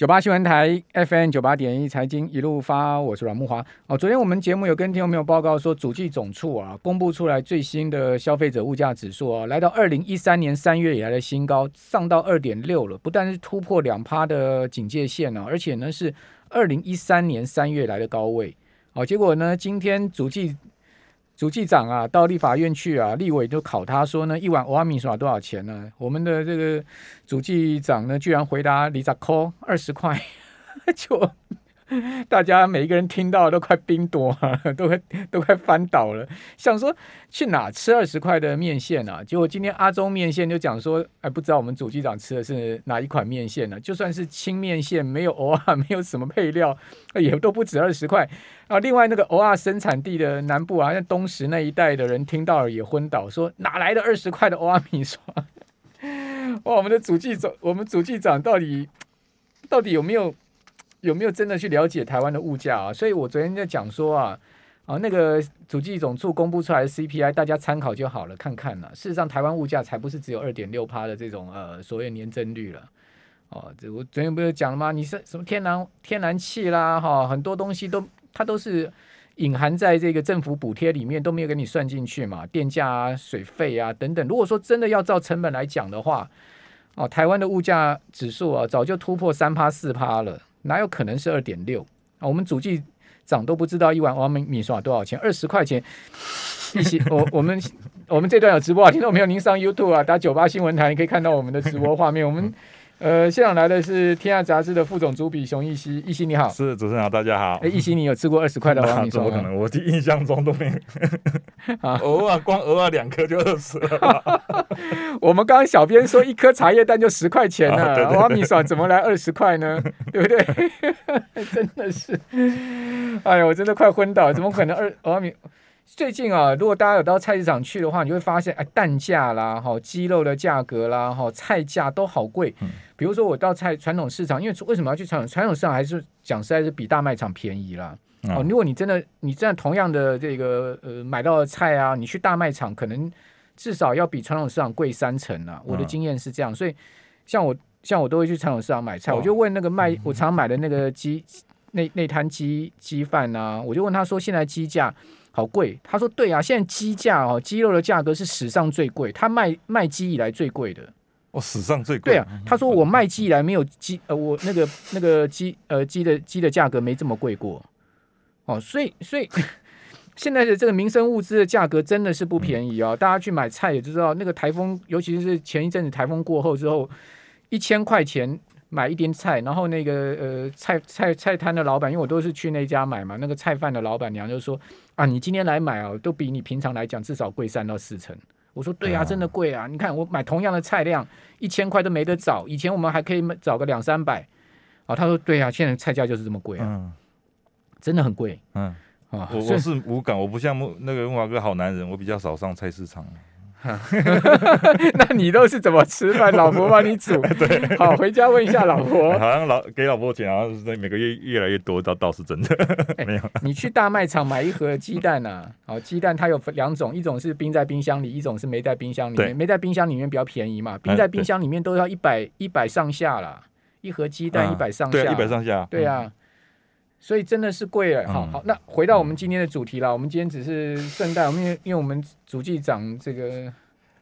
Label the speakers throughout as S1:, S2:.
S1: 九八新闻台 FM 九八点一财经一路发，我是阮木华。哦，昨天我们节目有跟听众朋友报告说，主计总处啊公布出来最新的消费者物价指数啊，来到二零一三年三月以来的新高，上到二点六了，不但是突破两趴的警戒线呢，而且呢是二零一三年三月来的高位。哦，结果呢，今天主计主计长啊，到立法院去啊，立委就考他说呢，一碗欧阿米耍多少钱呢？我们的这个主计长呢，居然回答李扎扣二十块，就。大家每一个人听到都快冰多，都快都快翻倒了，想说去哪吃二十块的面线啊？结果今天阿中面线就讲说，哎，不知道我们主机长吃的是哪一款面线呢？就算是青面线，没有偶尔没有什么配料，也都不止二十块啊。另外那个偶尔生产地的南部啊，像东石那一带的人听到了也昏倒，说哪来的二十块的偶尔米刷？哇，我们的主机长，我们主机长到底到底有没有？有没有真的去了解台湾的物价啊？所以我昨天在讲说啊，啊那个主计总处公布出来的 CPI，大家参考就好了，看看了。事实上，台湾物价才不是只有二点六趴的这种呃所谓年增率了。哦，这我昨天不是讲了吗？你是什么天然天然气啦，哈，很多东西都它都是隐含在这个政府补贴里面，都没有给你算进去嘛，电价啊、水费啊等等。如果说真的要照成本来讲的话，哦，台湾的物价指数啊，早就突破三趴四趴了。哪有可能是二点六啊？我们主机长都不知道一碗王米米刷多少钱，二十块钱一些。我我们我们这段有直播啊，听众朋友您上 YouTube 啊，打九八新闻台，你可以看到我们的直播画面。我们。呃，现场来的是《天下杂志》的副总主笔熊一希，一希你好，
S2: 是主持人好，大家好。
S1: 哎，一熙，你有吃过二十块的王米
S2: 怎么可能？我的印象中都没有。啊，偶尔光偶尔两颗就二十了。
S1: 我们刚刚小编说一颗茶叶蛋就十块钱了，王米爽怎么来二十块呢？对不对？真的是，哎呦，我真的快昏倒，怎么可能二王米？最近啊，如果大家有到菜市场去的话，你会发现，哎，蛋价啦，哈，鸡肉的价格啦，哈，菜价都好贵。比如说我到菜传统市场，因为为什么要去传统传统市场？还是讲实在是比大卖场便宜啦。哦，如果你真的你这样同样的这个呃买到的菜啊，你去大卖场可能至少要比传统市场贵三成啊。我的经验是这样，所以像我像我都会去传统市场买菜，我就问那个卖我常买的那个鸡那那摊鸡鸡饭啊，我就问他说现在鸡价。好贵，他说对啊，现在鸡价哦，鸡肉的价格是史上最贵，他卖卖鸡以来最贵的。
S2: 哦，史上最贵。
S1: 对啊，他说我卖鸡以来没有鸡，呃，我那个那个鸡，呃，鸡的鸡的价格没这么贵过。哦，所以所以 现在的这个民生物资的价格真的是不便宜啊！大家去买菜也知道，那个台风，尤其是前一阵子台风过后之后，一千块钱。买一点菜，然后那个呃菜菜菜摊的老板，因为我都是去那家买嘛，那个菜贩的老板娘就说啊，你今天来买啊，都比你平常来讲至少贵三到四成。我说对啊，真的贵啊！你看我买同样的菜量，一千块都没得找，以前我们还可以找个两三百。啊，他说对啊，现在菜价就是这么贵啊，真的很贵。嗯，
S2: 啊，我我是无感，我不像木那个木华哥好男人，我比较少上菜市场。
S1: 那你都是怎么吃饭？老婆帮你煮。
S2: 对，
S1: 好，回家问一下老婆。
S2: 好像老给老婆钱，好像每个月越来越多，倒倒是真的。没有。
S1: 你去大卖场买一盒鸡蛋呐，好，鸡蛋它有两种，一种是冰在冰箱里，一种是没在冰箱里面。没在冰箱里面比较便宜嘛，冰在冰箱里面都要一百一百上下啦，一盒鸡蛋一百上下。
S2: 对，一百上下。
S1: 对啊。所以真的是贵了，好好，那回到我们今天的主题啦。我们今天只是顺带，我们因为因为我们主机长这个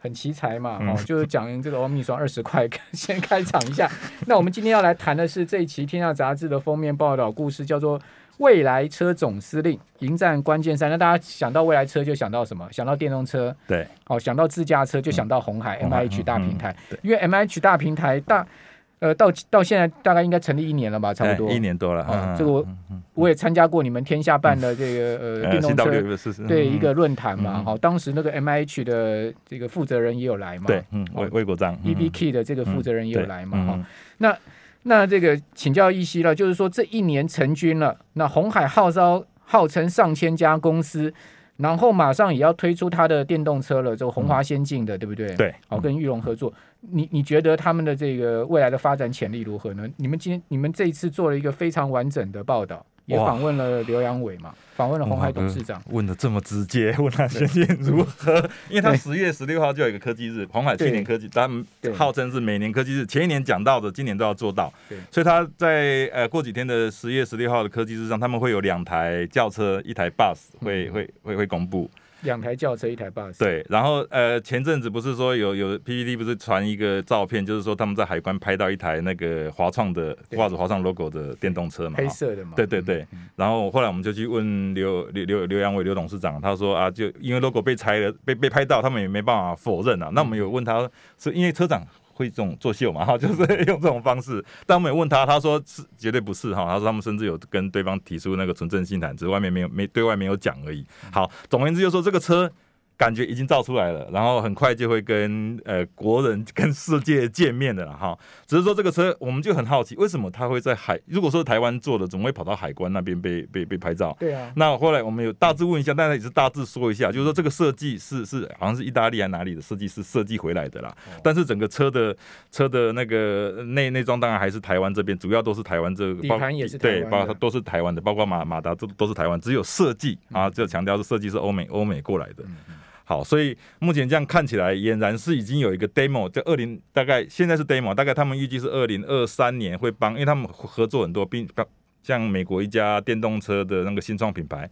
S1: 很奇才嘛，哦，就是讲这个欧米霜二十块，先开场一下。那我们今天要来谈的是这一期《天下杂志》的封面报道故事，叫做《未来车总司令迎战关键三》。那大家想到未来车就想到什么？想到电动车，
S2: 对，
S1: 哦，想到自驾车就想到红海 M I H 大平台，因为 M I H 大平台大。呃，到到现在大概应该成立一年了吧，差不多
S2: 一年多了。
S1: 啊，这个我我也参加过你们天下办的这个呃 电动车对一个论坛嘛。好，当时那个 M H 的这个负责人也有来嘛。
S2: 对，嗯，魏魏国章
S1: E B K 的这个负责人也有来嘛。哈，那那这个请教一席了，就是说这一年成军了，那红海号召号称上千家公司。然后马上也要推出它的电动车了，这个红华先进的，对不对？
S2: 对，
S1: 好，跟玉龙合作。你你觉得他们的这个未来的发展潜力如何呢？你们今天你们这一次做了一个非常完整的报道，也访问了刘阳伟嘛，访问了红海董事长，
S2: 问的这么直接，问他前景如何？因为他十 月十六号就有一个科技日，红海去年科技，他们号称是每年科技日，前一年讲到的，今年都要做到。所以他在呃过几天的十月十六号的科技日上，他们会有两台轿车，一台 bus 会会会会公布。
S1: 两台轿车，一台巴士。
S2: 对，然后呃，前阵子不是说有有 PPT 不是传一个照片，就是说他们在海关拍到一台那个华创的挂着华创 logo 的电动车嘛，
S1: 黑色的嘛。
S2: 对对对。然后后来我们就去问刘刘刘刘阳伟刘董事长，他说啊，就因为 logo 被拆了，被被拍到，他们也没办法否认啊。那我们有问他，是因为车长。会这种作秀嘛？哈，就是用这种方式。但我们也问他，他说是绝对不是哈。他说他们甚至有跟对方提出那个纯正信谈，只是外面没有没对外没有讲而已。好，总而言之就说这个车。感觉已经造出来了，然后很快就会跟呃国人跟世界见面的了哈。只是说这个车，我们就很好奇，为什么它会在海？如果说台湾做的，怎么会跑到海关那边被被被拍照？
S1: 对啊。
S2: 那后来我们有大致问一下，但是也是大致说一下，就是说这个设计是是好像是意大利还哪里的设计师设计回来的啦。但是整个车的车的那个内内装当然还是台湾这边，主要都是台湾这个
S1: 底盘也是
S2: 对，包括都是台湾的，包括马马达都都是台湾，只有设计啊，就强调是设计是欧美欧美过来的。好，所以目前这样看起来，俨然是已经有一个 demo，在二零大概现在是 demo，大概他们预计是二零二三年会帮，因为他们合作很多，并像美国一家电动车的那个新创品牌，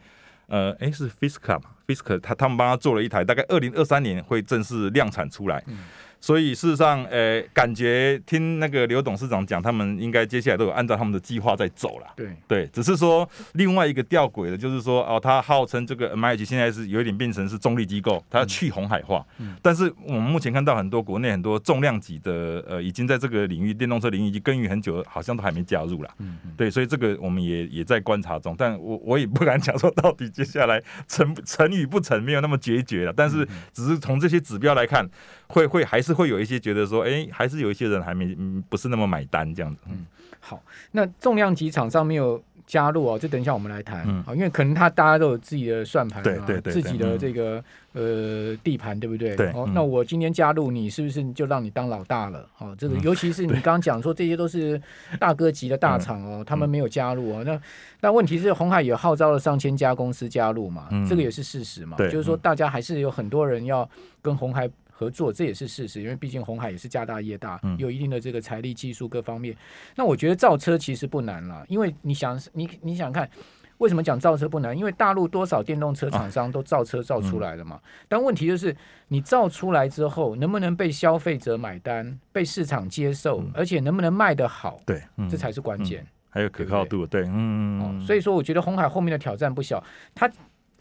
S2: 呃，哎是 Fisker 嘛，Fisker 他他们帮他做了一台，大概二零二三年会正式量产出来。所以事实上，呃，感觉听那个刘董事长讲，他们应该接下来都有按照他们的计划在走了。
S1: 对
S2: 对，只是说另外一个吊诡的，就是说哦，他号称这个 M I H 现在是有一点变成是中立机构，他要去红海化。嗯。但是我们目前看到很多国内很多重量级的，呃，已经在这个领域电动车领域已经耕耘很久，好像都还没加入了。嗯嗯。对，所以这个我们也也在观察中，但我我也不敢讲说到底接下来成成与不成，没有那么决绝了。但是只是从这些指标来看。会会还是会有一些觉得说，哎，还是有一些人还没嗯不是那么买单这样子。
S1: 嗯，好，那重量级厂商没有加入哦，这等一下我们来谈好，因为可能他大家都有自己的算盘，
S2: 对对对，
S1: 自己的这个呃地盘，对不对？
S2: 对。
S1: 哦，那我今天加入你，是不是就让你当老大了？哦，这个尤其是你刚刚讲说这些都是大哥级的大厂哦，他们没有加入哦。那那问题是红海也号召了上千家公司加入嘛？这个也是事实嘛？就是说大家还是有很多人要跟红海。合作这也是事实，因为毕竟红海也是家大业大，有一定的这个财力、技术各方面。那我觉得造车其实不难了，因为你想，你你想看，为什么讲造车不难？因为大陆多少电动车厂商都造车造出来了嘛。但问题就是，你造出来之后，能不能被消费者买单、被市场接受，而且能不能卖得好？
S2: 对，
S1: 这才是关键。
S2: 还有可靠度，对，
S1: 嗯。所以说，我觉得红海后面的挑战不小，它。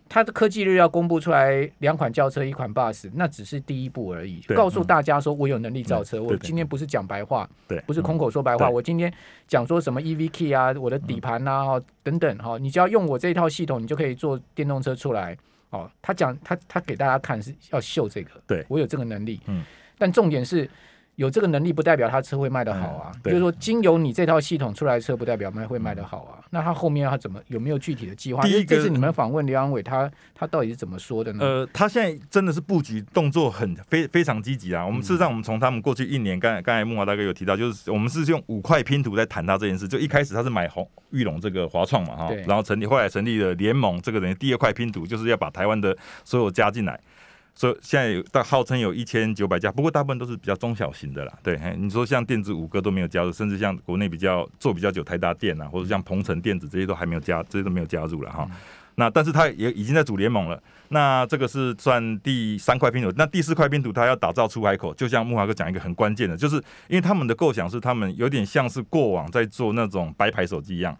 S1: 它的科技日要公布出来两款轿车一款 bus，那只是第一步而已。告诉大家说我有能力造车，我今天不是讲白话，
S2: 对，
S1: 不是空口说白话。我今天讲说什么 EV key 啊，我的底盘呐，哈等等哈，你只要用我这一套系统，你就可以做电动车出来。哦，他讲他他给大家看是要秀这个，
S2: 对
S1: 我有这个能力。嗯，但重点是。有这个能力不代表他车会卖得好啊，就是说经由你这套系统出来的车不代表卖会卖得好啊。那他后面他怎么有没有具体的计划？第一个是你们访问刘安伟，他他到底是怎么说的呢？
S2: 呃，他现在真的是布局动作很非非常积极啊。我们事实上，我们从他们过去一年，刚才刚才木华大哥有提到，就是我们是用五块拼图在谈他这件事。就一开始他是买红玉龙这个华创嘛哈，然后成立后来成立了联盟，这个等于第二块拼图就是要把台湾的所有加进来。所以现在有大号称有一千九百家，不过大部分都是比较中小型的啦。对，你说像电子五哥都没有加入，甚至像国内比较做比较久台达电啊，或者像鹏程电子这些都还没有加，这些都没有加入了哈。那但是它也已经在组联盟了。那这个是算第三块拼图，那第四块拼图它要打造出海口，就像木华哥讲一个很关键的，就是因为他们的构想是他们有点像是过往在做那种白牌手机一样。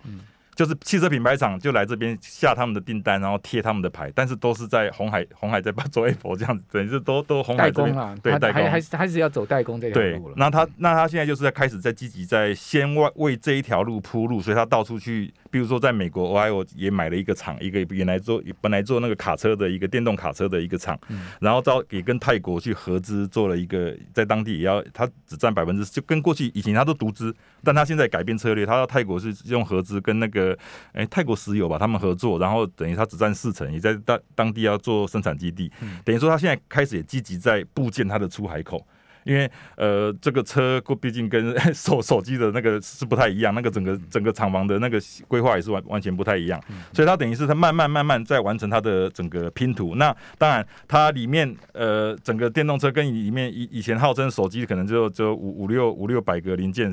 S2: 就是汽车品牌厂就来这边下他们的订单，然后贴他们的牌，但是都是在红海，红海在 做 Apple 这样子，等于是都都红海
S1: 代工啊，
S2: 对，代工
S1: 还是还是要走代工这条路了。
S2: 那他那他现在就是在开始在积极在先为为这一条路铺路，所以他到处去。比如说，在美国，我还我也买了一个厂，一个原来做本来做那个卡车的一个电动卡车的一个厂，然后到也跟泰国去合资做了一个，在当地也要他只占百分之，就跟过去以前他都独资，但他现在改变策略，他到泰国是用合资跟那个哎泰国石油吧他们合作，然后等于他只占四成，也在当当地要做生产基地，等于说他现在开始也积极在部建他的出海口。因为呃这个车毕竟跟 手手机的那个是不太一样，那个整个整个厂房的那个规划也是完完全不太一样，所以它等于是它慢慢慢慢在完成它的整个拼图。那当然它里面呃整个电动车跟里面以以前号称手机可能就就五五六五六百个零件。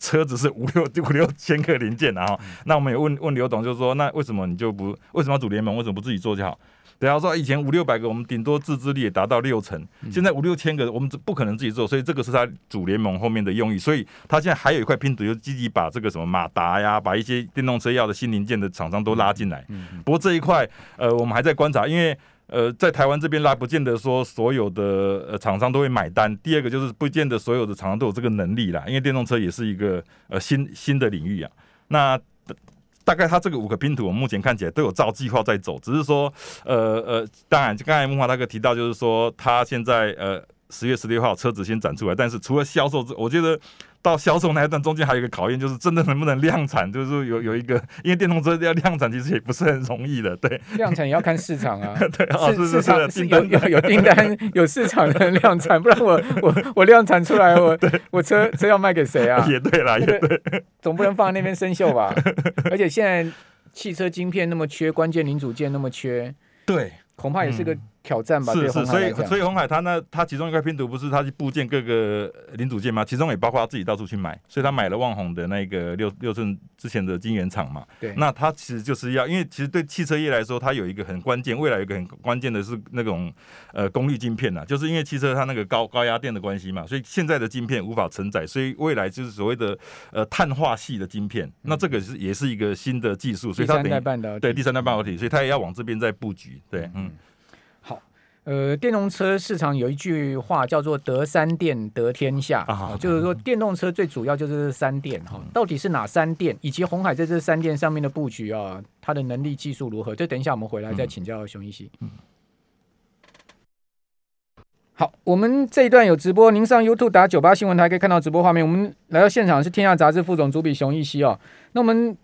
S2: 车子是五六 五六千个零件，然后那我们也问问刘董，就是说那为什么你就不为什么要组联盟？为什么不自己做就好？对啊，说以前五六百个，我们顶多自制力也达到六成，现在五六千个，我们不可能自己做，所以这个是他主联盟后面的用意。所以他现在还有一块拼图，就积极把这个什么马达呀，把一些电动车要的新零件的厂商都拉进来。不过这一块，呃，我们还在观察，因为。呃，在台湾这边拉，不见得说所有的呃厂商都会买单。第二个就是不见得所有的厂商都有这个能力啦，因为电动车也是一个呃新新的领域啊。那大概他这个五个拼图，我目前看起来都有照计划在走，只是说呃呃，当然就刚才木华大哥提到，就是说他现在呃十月十六号车子先展出来，但是除了销售之，我觉得。到销售那一段中间还有一个考验，就是真的能不能量产，就是有有一个，因为电动车要量产其实也不是很容易的，对。
S1: 量产也要看市场啊，
S2: 对，市市场
S1: 是有有有订单有市场的量产，不然我我我量产出来，我我车车要卖给谁啊？
S2: 也对啦，也对，
S1: 总不能放在那边生锈吧？而且现在汽车晶片那么缺，关键零组件那么缺，
S2: 对，
S1: 恐怕也是个。挑战吧，
S2: 是是，所以所以红海他那他其中一块拼图不是他去部件各个零组件吗？其中也包括他自己到处去买，所以他买了旺宏的那个六六寸之前的晶圆厂嘛。
S1: 对，
S2: 那他其实就是要，因为其实对汽车业来说，它有一个很关键，未来有一个很关键的是那种呃功率晶片呐，就是因为汽车它那个高高压电的关系嘛，所以现在的晶片无法承载，所以未来就是所谓的呃碳化系的晶片，那这个是也是一个新的技术，所以它
S1: 第三代半导体，
S2: 对第三代半导体，所以它也要往这边在布局，对，嗯。
S1: 呃，电动车市场有一句话叫做“得三电得天下”，啊，就是说电动车最主要就是三电哈，到底是哪三电，以及红海在这三电上面的布局啊，它的能力技术如何？这等一下我们回来再请教熊一熙。好，我们这一段有直播，您上 YouTube 打九八新闻台可以看到直播画面。我们来到现场是天下杂志副总主笔熊一熙哦，那我们。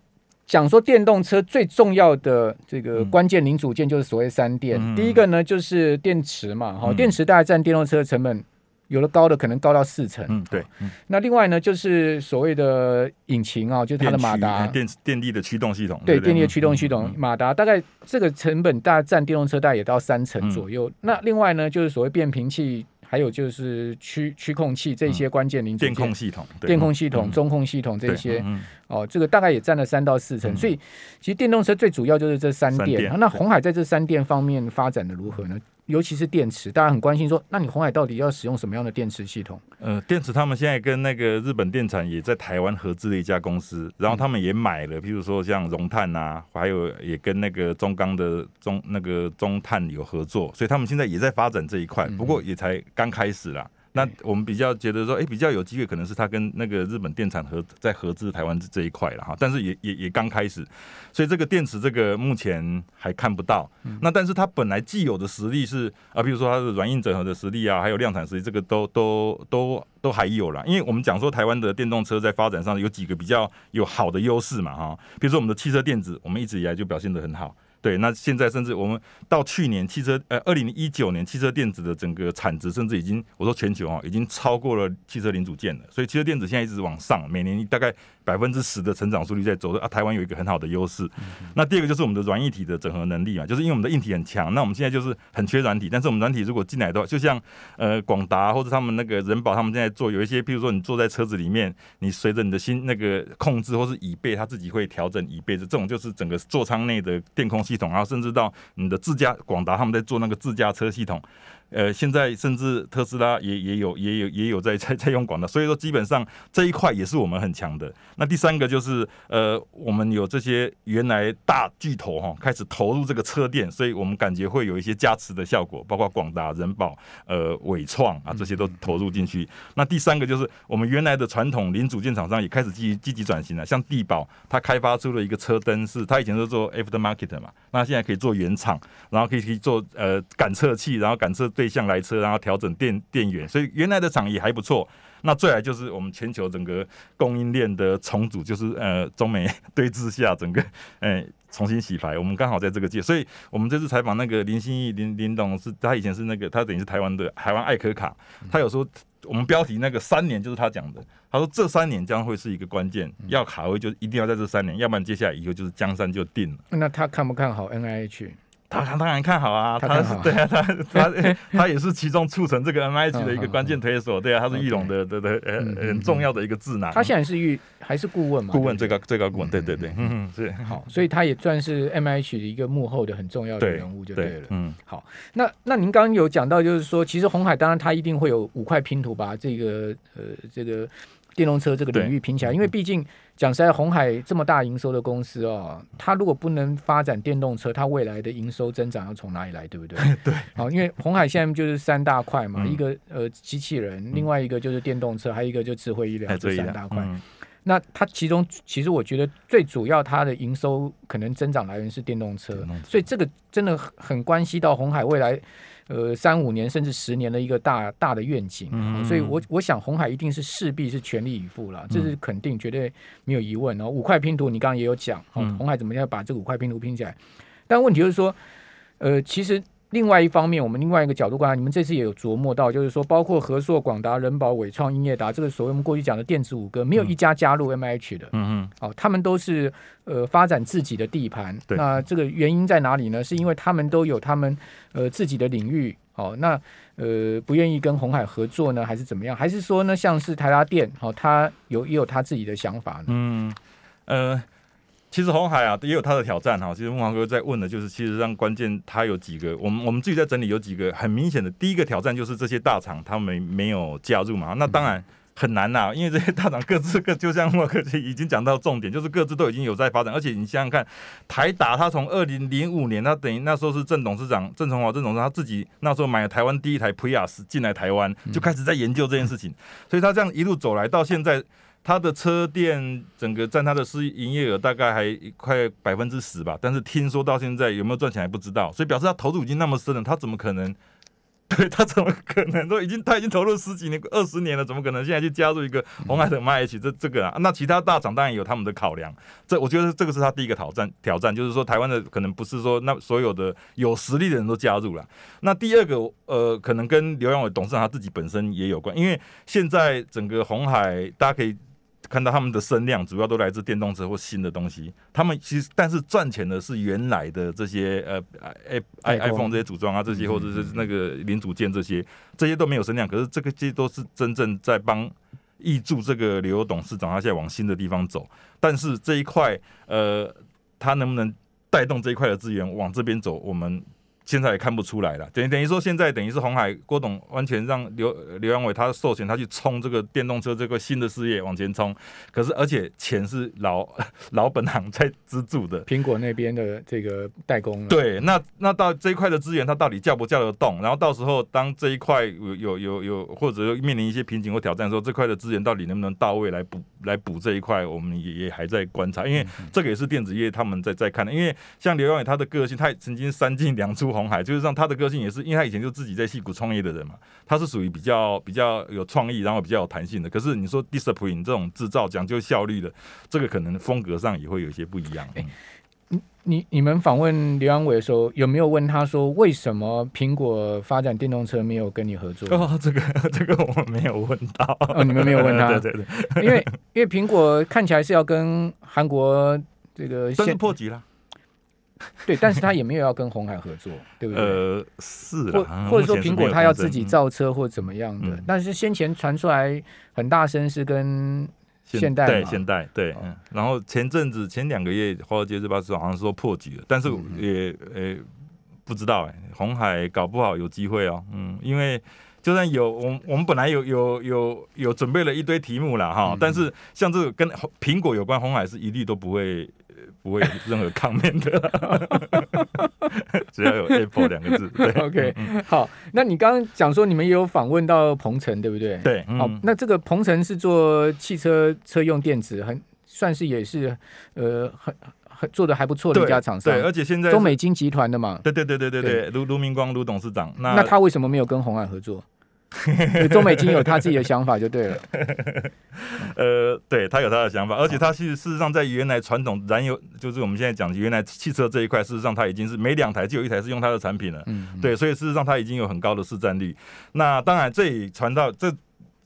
S1: 讲说电动车最重要的这个关键零组件就是所谓三电，第一个呢就是电池嘛，哈，电池大概占电动车的成本，有的高的可能高到四成，
S2: 嗯，对。
S1: 那另外呢就是所谓的引擎啊，就是它的马达，
S2: 电电力的驱动系统，
S1: 对，电力的驱动系统，马达大概这个成本大概占电动车大概也到三成左右。那另外呢就是所谓变频器。还有就是驱驱控器这些关键零件，
S2: 电控系统、
S1: 电控系统、中控系统这些，哦，这个大概也占了三到四成。所以，其实电动车最主要就是这三电。那红海在这三电方面发展的如何呢？尤其是电池，大家很关心说，那你红海到底要使用什么样的电池系统？
S2: 呃，电池他们现在跟那个日本电产也在台湾合资的一家公司，然后他们也买了，譬如说像荣碳啊，还有也跟那个中钢的中那个中碳有合作，所以他们现在也在发展这一块，不过也才刚开始啦。那我们比较觉得说，哎，比较有机会，可能是他跟那个日本电产合在合资台湾这一块了哈，但是也也也刚开始，所以这个电池这个目前还看不到。那但是它本来既有的实力是啊，比如说它的软硬整合的实力啊，还有量产实力，这个都都都都还有了。因为我们讲说台湾的电动车在发展上有几个比较有好的优势嘛哈，比如说我们的汽车电子，我们一直以来就表现得很好。对，那现在甚至我们到去年汽车，呃，二零一九年汽车电子的整个产值，甚至已经我说全球啊，已经超过了汽车零组件了。所以汽车电子现在一直往上，每年大概。百分之十的成长速率在走啊，台湾有一个很好的优势。那第二个就是我们的软硬体的整合能力嘛，就是因为我们的硬体很强，那我们现在就是很缺软体。但是我们软体如果进来的话，就像呃广达或者他们那个人保他们现在做有一些，譬如说你坐在车子里面，你随着你的心那个控制或是椅背，它自己会调整椅背的这种，就是整个座舱内的电控系系统，然后甚至到你的自驾广达他们在做那个自驾车系统。呃，现在甚至特斯拉也也有也有也有在 在在用广达，所以说基本上这一块也是我们很强的。那第三个就是呃，我们有这些原来大巨头哈，开始投入这个车电，所以我们感觉会有一些加持的效果，包括广达、人保、呃伟创啊这些都投入进去。那第三个就是我们原来的传统零组件厂商也开始积积极转型了，像地保，它开发出了一个车灯，是它以前是做 after market 嘛，那现在可以做原厂，然后可以可以做呃感测器，然后感测。对象来车，然后调整电电源，所以原来的厂也还不错。那最来就是我们全球整个供应链的重组，就是呃中美对峙下整个哎重新洗牌。我们刚好在这个界，所以我们这次采访那个林心义林林董是，他以前是那个他等于是台湾的台湾艾科卡，他有时候我们标题那个三年就是他讲的，他说这三年将会是一个关键，要卡位就一定要在这三年，要不然接下来以后就是江山就定了。
S1: 那他看不看好 N I H？
S2: 他他当然看好啊，他是对啊，他他 他也是其中促成这个 N I H 的一个关键推手，对啊，他是玉龙的对对呃很重要的一个智囊。
S1: 他现在是玉还是顾问嘛？
S2: 顾问最高最高顾问，对对对，嗯是
S1: 好，所以他也算是 M H 的一个幕后的很重要的人物就对了。嗯，好，那那您刚刚有讲到，就是说其实红海当然他一定会有五块拼图把这个呃这个。电动车这个领域拼起来，因为毕竟讲实在，红海这么大营收的公司哦，它如果不能发展电动车，它未来的营收增长要从哪里来，对不对？
S2: 对。
S1: 好，因为红海现在就是三大块嘛，一个呃机器人，另外一个就是电动车，还有一个就智慧医疗这三大块。那它其中其实我觉得最主要它的营收可能增长来源是电动车，所以这个真的很关系到红海未来。呃，三五年甚至十年的一个大大的愿景，所以我我想红海一定是势必是全力以赴了，这是肯定绝对没有疑问哦。五块拼图你刚刚也有讲，红海怎么样把这五块拼图拼起来？但问题就是说，呃，其实。另外一方面，我们另外一个角度观察，你们这次也有琢磨到，就是说，包括和硕、广达、人保、伟创、英业达，这个所谓我们过去讲的电子五哥，没有一家加入 M H 的。嗯嗯。哦，他们都是呃发展自己的地盘。那这个原因在哪里呢？是因为他们都有他们呃自己的领域。哦，那呃不愿意跟红海合作呢，还是怎么样？还是说呢，像是台达电，哦，他有也有他自己的想法呢？嗯，
S2: 呃。其实红海啊也有它的挑战哈。其实木华哥在问的就是，其实上关键它有几个，我们我们自己在整理有几个很明显的。第一个挑战就是这些大厂他们没有加入嘛，那当然很难呐，因为这些大厂各自各就像木华哥已经讲到重点，就是各自都已经有在发展，而且你想想看，台达他从二零零五年，他等于那时候是郑董事长郑崇华郑董事长他自己那时候买了台湾第一台 Prius 进来台湾，就开始在研究这件事情，所以他这样一路走来到现在。它的车店整个占它的市营业额大概还快百分之十吧，但是听说到现在有没有赚钱还不知道，所以表示他投入已经那么深了，他怎么可能？对他怎么可能都已经他已经投入十几年、二十年了，怎么可能现在去加入一个红海的 m 一起这这个啊？那其他大厂当然有他们的考量，这我觉得这个是他第一个挑战挑战，就是说台湾的可能不是说那所有的有实力的人都加入了。那第二个呃，可能跟刘阳伟董事长他自己本身也有关，因为现在整个红海大家可以。看到他们的声量主要都来自电动车或新的东西，他们其实但是赚钱的是原来的这些呃 i iPhone 这些组装啊这些或者是那个零组件这些，这些都没有声量，可是这个这些都是真正在帮挹注这个刘董事长他现在往新的地方走，但是这一块呃他能不能带动这一块的资源往这边走，我们。现在也看不出来了，等于等于说现在等于是红海郭董完全让刘刘阳伟他授权他去冲这个电动车这个新的事业往前冲，可是而且钱是老 老本行在资助的，
S1: 苹果那边的这个代工。
S2: 对，那那到这一块的资源，他到底叫不叫得动？然后到时候当这一块有有有有或者面临一些瓶颈或挑战的时候，这块的资源到底能不能到位来补来补这一块？我们也也还在观察，因为这个也是电子业他们在在看的。因为像刘阳伟他的个性，他也曾经三进两出。红海就是让他的个性也是，因为他以前就自己在戏谷创业的人嘛，他是属于比较比较有创意，然后比较有弹性的。可是你说 discipline 这种制造讲究效率的，这个可能风格上也会有一些不一样。
S1: 你你你们访问刘安伟的时候，有没有问他说为什么苹果发展电动车没有跟你合作？
S2: 哦，这个这个我们没有问到。
S1: 哦，你们没有问他？
S2: 对对对，
S1: 因为因为苹果看起来是要跟韩国这个
S2: 先破局了。
S1: 对，但是他也没有要跟红海合作，对不对？
S2: 呃，是，
S1: 或或者说苹果他要自己造车或怎么样的？但是先前传出来很大声是跟现代，
S2: 对现代，对。然后前阵子前两个月华尔街日报是好像说破局了，但是也呃不知道哎，红海搞不好有机会哦，嗯，因为就算有，我我们本来有有有有准备了一堆题目了哈，但是像这个跟苹果有关，红海是一律都不会。不会有任何抗面的，只要有 Apple 两个字。对，
S1: OK，好。那你刚刚讲说你们也有访问到鹏程，对不对？
S2: 对，
S1: 好。那这个鹏程是做汽车车用电子，很算是也是呃很很做的还不错的一家厂商。
S2: 对，而且现在
S1: 中美金集团的嘛。
S2: 对对对对对对，卢卢明光卢董事长。
S1: 那那他为什么没有跟红海合作？中美金有他自己的想法就对了，
S2: 呃，对他有他的想法，而且他其实事实上在原来传统燃油，就是我们现在讲原来汽车这一块，事实上他已经是每两台就有一台是用他的产品了，嗯，对，所以事实上他已经有很高的市占率。那当然这也传到这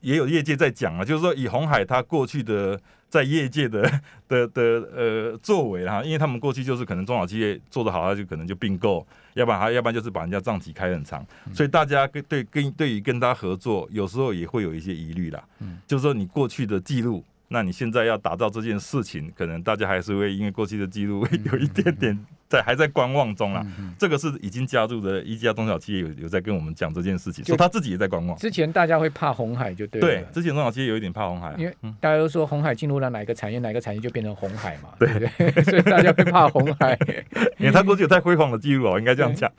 S2: 也有业界在讲啊，就是说以红海他过去的在业界的 的的呃作为哈，因为他们过去就是可能中小企业做得好，他就可能就并购，要不然他要不然就是把人家账期开很长，所以大家跟对跟对于跟他合作，有时候也会有一些疑虑啦。嗯，就是说你过去的记录。那你现在要打造这件事情，可能大家还是会因为过去的记录有一点点在还在观望中啦。这个是已经加入的一家中小企业有有在跟我们讲这件事情，说他自己也在观望。
S1: 之前大家会怕红海，就对。
S2: 对，之前中小企业有一点怕红海，
S1: 因为大家都说红海进入了哪一个产业，哪一个产业就变成红海嘛。
S2: 对
S1: 对，所以大家会怕红海，
S2: 因为他过去有太辉煌的记录哦，应该这样讲。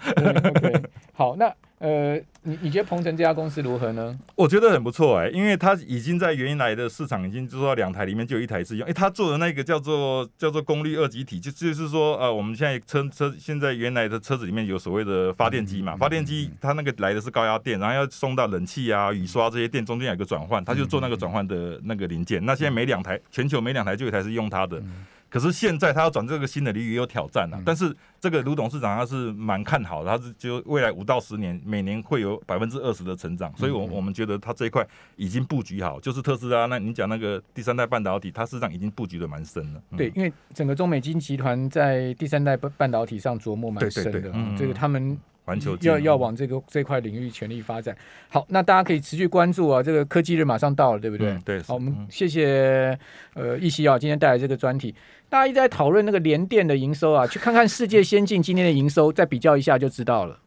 S1: 好，那。呃，你你觉得鹏程这家公司如何呢？
S2: 我觉得很不错哎，因为它已经在原来的市场已经做到两台里面就有一台是用，哎，他做的那个叫做叫做功率二极体，就就是说呃，我们现在车车现在原来的车子里面有所谓的发电机嘛，发电机它那个来的是高压电，然后要送到冷气啊、雨刷这些电中间有一个转换，它就做那个转换的那个零件。那现在每两台全球每两台就有一台是用它的。可是现在他要转这个新的领域有挑战啊，但是这个卢董事长他是蛮看好的，他是就未来五到十年每年会有百分之二十的成长，所以我我们觉得他这一块已经布局好，就是特斯拉。那你讲那个第三代半导体，它实际上已经布局的蛮深了。
S1: 对，因为整个中美金集团在第三代半半导体上琢磨蛮深的，嗯这个他们。
S2: 环球
S1: 要要往这个这块领域全力发展。好，那大家可以持续关注啊，这个科技日马上到了，对不对？
S2: 对。
S1: 好，我们谢谢呃易希啊，今天带来这个专题。大家一直在讨论那个联电的营收啊，去看看世界先进今天的营收，再比较一下就知道了。